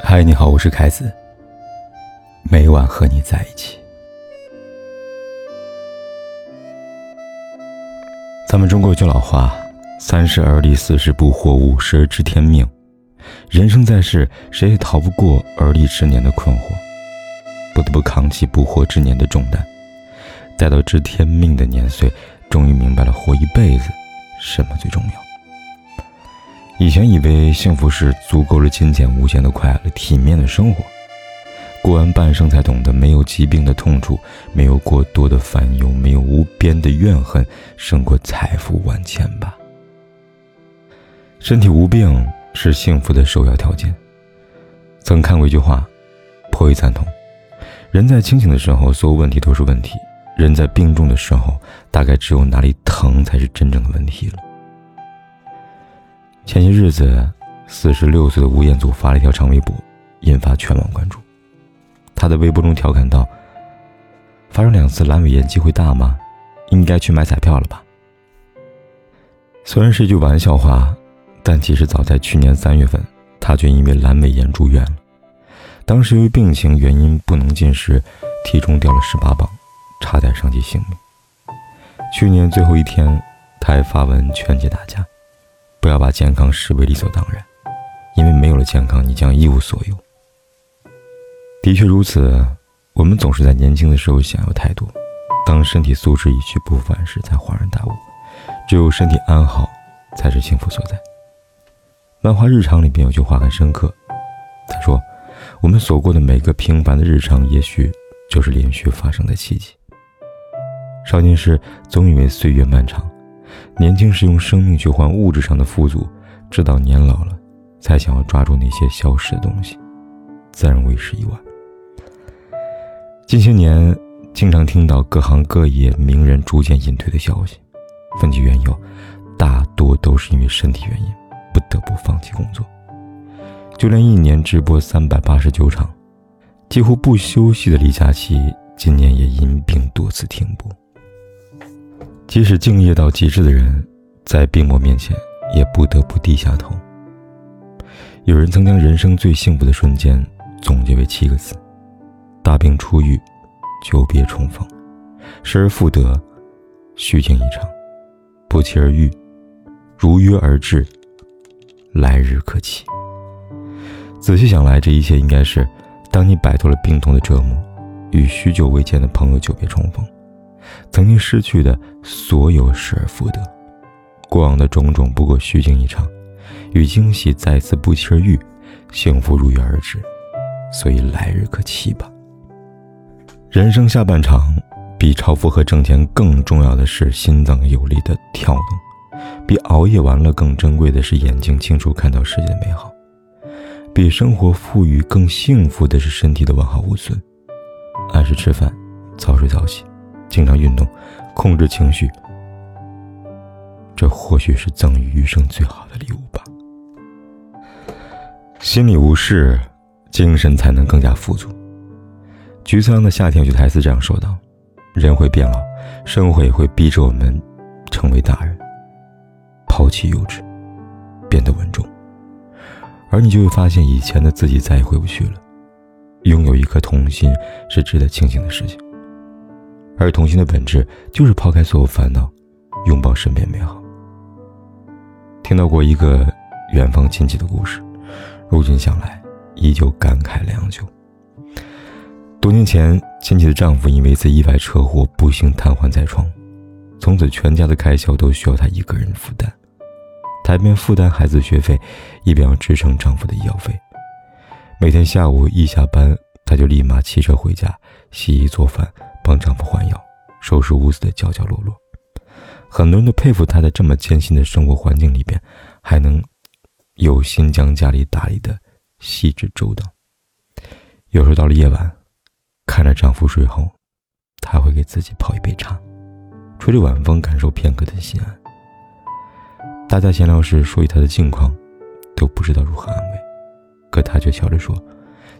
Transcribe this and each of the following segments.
嗨，你好，我是凯子。每晚和你在一起。咱们中国有句老话：“三十而立，四十不惑，五十而知天命。”人生在世，谁也逃不过而立之年的困惑，不得不扛起不惑之年的重担。待到知天命的年岁，终于明白了活一辈子什么最重要。以前以为幸福是足够了金钱、无限的快乐、体面的生活，过完半生才懂得，没有疾病的痛楚，没有过多的烦忧，没有无边的怨恨，胜过财富万千吧。身体无病是幸福的首要条件。曾看过一句话，颇为赞同：人在清醒的时候，所有问题都是问题；人在病重的时候，大概只有哪里疼才是真正的问题了。前些日子，四十六岁的吴彦祖发了一条长微博，引发全网关注。他在微博中调侃道：“发生两次阑尾炎机会大吗？应该去买彩票了吧？”虽然是一句玩笑话，但其实早在去年三月份，他就因为阑尾炎住院了。当时由于病情原因不能进食，体重掉了十八磅，差点伤及性命。去年最后一天，他还发文劝诫大家。不要把健康视为理所当然，因为没有了健康，你将一无所有。的确如此，我们总是在年轻的时候想要太多，当身体素质一去不复返时，才恍然大悟，只有身体安好，才是幸福所在。漫画日常里边有句话很深刻，他说：“我们所过的每个平凡的日常，也许就是连续发生的奇迹。”少年时总以为岁月漫长。年轻时用生命去换物质上的富足，直到年老了，才想要抓住那些消失的东西，自然为时已晚。近些年，经常听到各行各业名人逐渐隐退的消息，分析缘由，大多都是因为身体原因，不得不放弃工作。就连一年直播三百八十九场，几乎不休息的李佳琦，今年也因病多次停播。即使敬业到极致的人，在病魔面前也不得不低下头。有人曾将人生最幸福的瞬间总结为七个字：大病初愈，久别重逢，失而复得，虚惊一场，不期而遇，如约而至，来日可期。仔细想来，这一切应该是当你摆脱了病痛的折磨，与许久未见的朋友久别重逢。曾经失去的所有失而复得，过往的种种不过虚惊一场，与惊喜再次不期而遇，幸福如约而至，所以来日可期吧。人生下半场，比超负荷挣钱更重要的是心脏有力的跳动，比熬夜玩乐更珍贵的是眼睛清楚看到世界的美好，比生活富裕更幸福的是身体的完好无损，按时吃饭，早睡早起。经常运动，控制情绪，这或许是赠予余生最好的礼物吧。心里无事，精神才能更加富足。菊次郎的夏天有句台词这样说道：“人会变老，生活也会逼着我们成为大人，抛弃幼稚，变得稳重，而你就会发现以前的自己再也回不去了。拥有一颗童心是值得庆幸的事情。”而童心的本质就是抛开所有烦恼，拥抱身边美好。听到过一个远方亲戚的故事，如今想来依旧感慨良久。多年前，亲戚的丈夫因为一次意外车祸不幸瘫痪在床，从此全家的开销都需要她一个人负担。她一边负担孩子学费，一边要支撑丈夫的医药费。每天下午一下班，她就立马骑车回家洗衣做饭。帮丈夫换药，收拾屋子的角角落落，很多人都佩服她在这么艰辛的生活环境里边，还能有心将家里打理的细致周到。有时候到了夜晚，看着丈夫睡后，她会给自己泡一杯茶，吹着晚风，感受片刻的心安。大家闲聊时说起她的近况，都不知道如何安慰，可她却笑着说。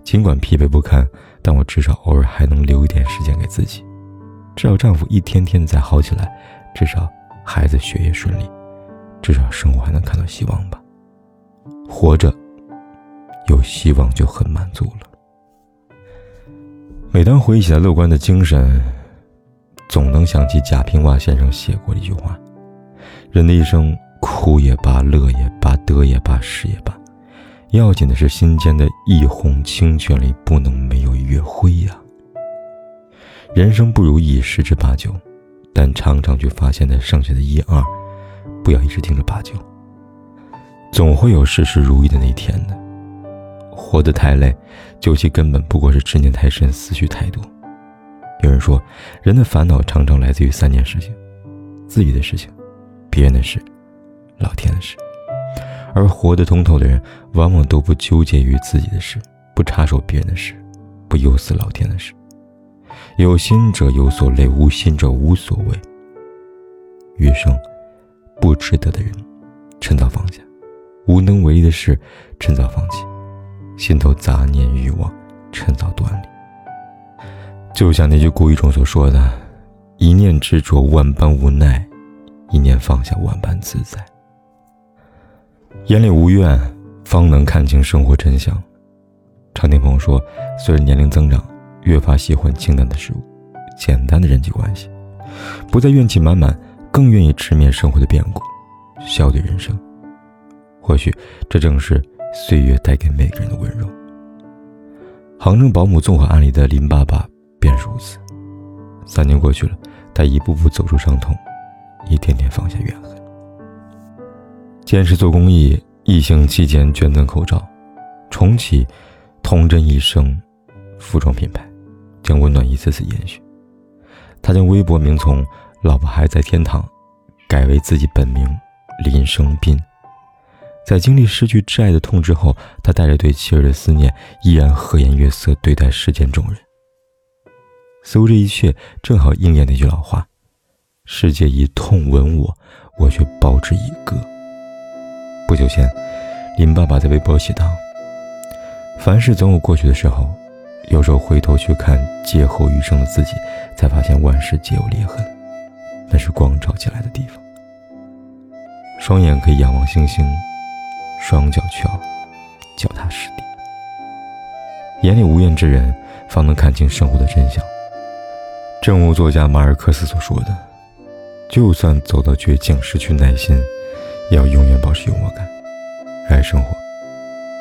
尽管疲惫不堪，但我至少偶尔还能留一点时间给自己。至少丈夫一天天的在好起来，至少孩子学业顺利，至少生活还能看到希望吧。活着，有希望就很满足了。每当回忆起来乐观的精神，总能想起贾平凹先生写过的一句话：“人的一生，苦也罢，乐也罢，得也罢，失也罢，要紧的是心间的一泓清泉里不能没有月辉呀。”人生不如意十之八九，但常常去发现那剩下的一二，不要一直盯着八九。总会有事事如意的那天的。活得太累，究其根本不过是执念太深，思绪太多。有人说，人的烦恼常常来自于三件事情：自己的事情、别人的事、老天的事。而活得通透的人，往往都不纠结于自己的事，不插手别人的事，不忧思老天的事。有心者有所累，无心者无所谓。余生，不值得的人，趁早放下；无能为力的事，趁早放弃；心头杂念欲望，趁早断离。就像那句古语中所说的：“一念执着，万般无奈；一念放下，万般自在。”眼里无怨，方能看清生活真相。常听朋友说，随着年龄增长。越发喜欢清淡的食物，简单的人际关系，不再怨气满满，更愿意直面生活的变故，笑对人生。或许这正是岁月带给每个人的温柔。杭州保姆纵火案里的林爸爸便如此。三年过去了，他一步步走出伤痛，一天天放下怨恨。坚持做公益，疫情期间捐赠口罩，重启童真一生服装品牌。将温暖一次次延续。他将微博名从“老婆还在天堂”改为自己本名林生斌。在经历失去挚爱的痛之后，他带着对妻儿的思念，依然和颜悦色对待世间众人。似乎这一切正好应验那句老话：“世界以痛吻我，我却报之以歌。”不久前，林爸爸在微博写道：“凡事总有过去的时候。”有时候回头去看劫后余生的自己，才发现万事皆有裂痕，那是光照进来的地方。双眼可以仰望星星，双脚却要脚踏实地。眼里无怨之人，方能看清生活的真相。正如作家马尔克斯所说的：“就算走到绝境，失去耐心，要永远保持幽默感，热爱生活，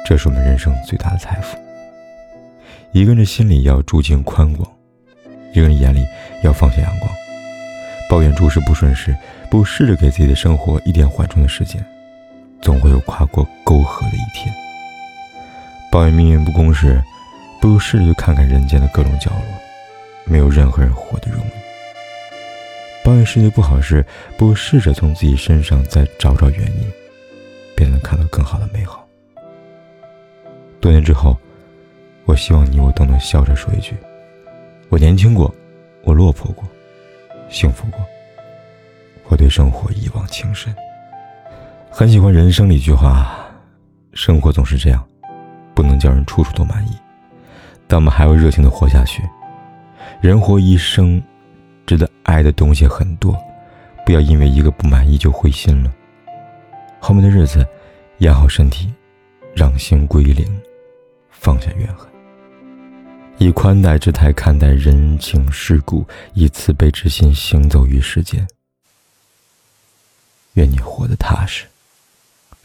这是我们人生最大的财富。”一个人的心里要住进宽广，一个人眼里要放下阳光。抱怨诸事不顺时，不如试着给自己的生活一点缓冲的时间，总会有跨过沟壑的一天。抱怨命运不公时，不如试着去看看人间的各种角落，没有任何人活得容易。抱怨世界不好时，不如试着从自己身上再找找原因，便能看到更好的美好。多年之后。我希望你我都能笑着说一句：“我年轻过，我落魄过，幸福过。我对生活一往情深。”很喜欢人生的一句话：“生活总是这样，不能叫人处处都满意，但我们还要热情的活下去。人活一生，爱的东西很多，不要因为一个不满意就灰心了。后面的日子，养好身体，让心归零，放下怨恨。”以宽待之态看待人情世故，以慈悲之心行走于世间。愿你活得踏实，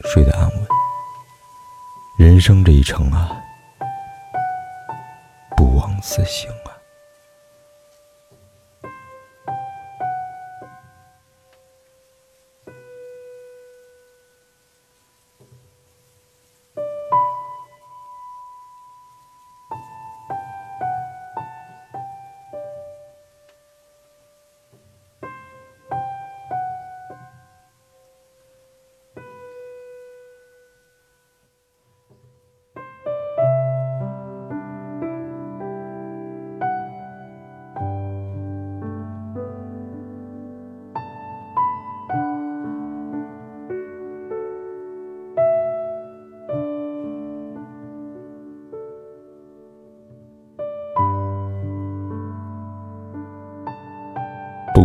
睡得安稳。人生这一程啊，不枉此行。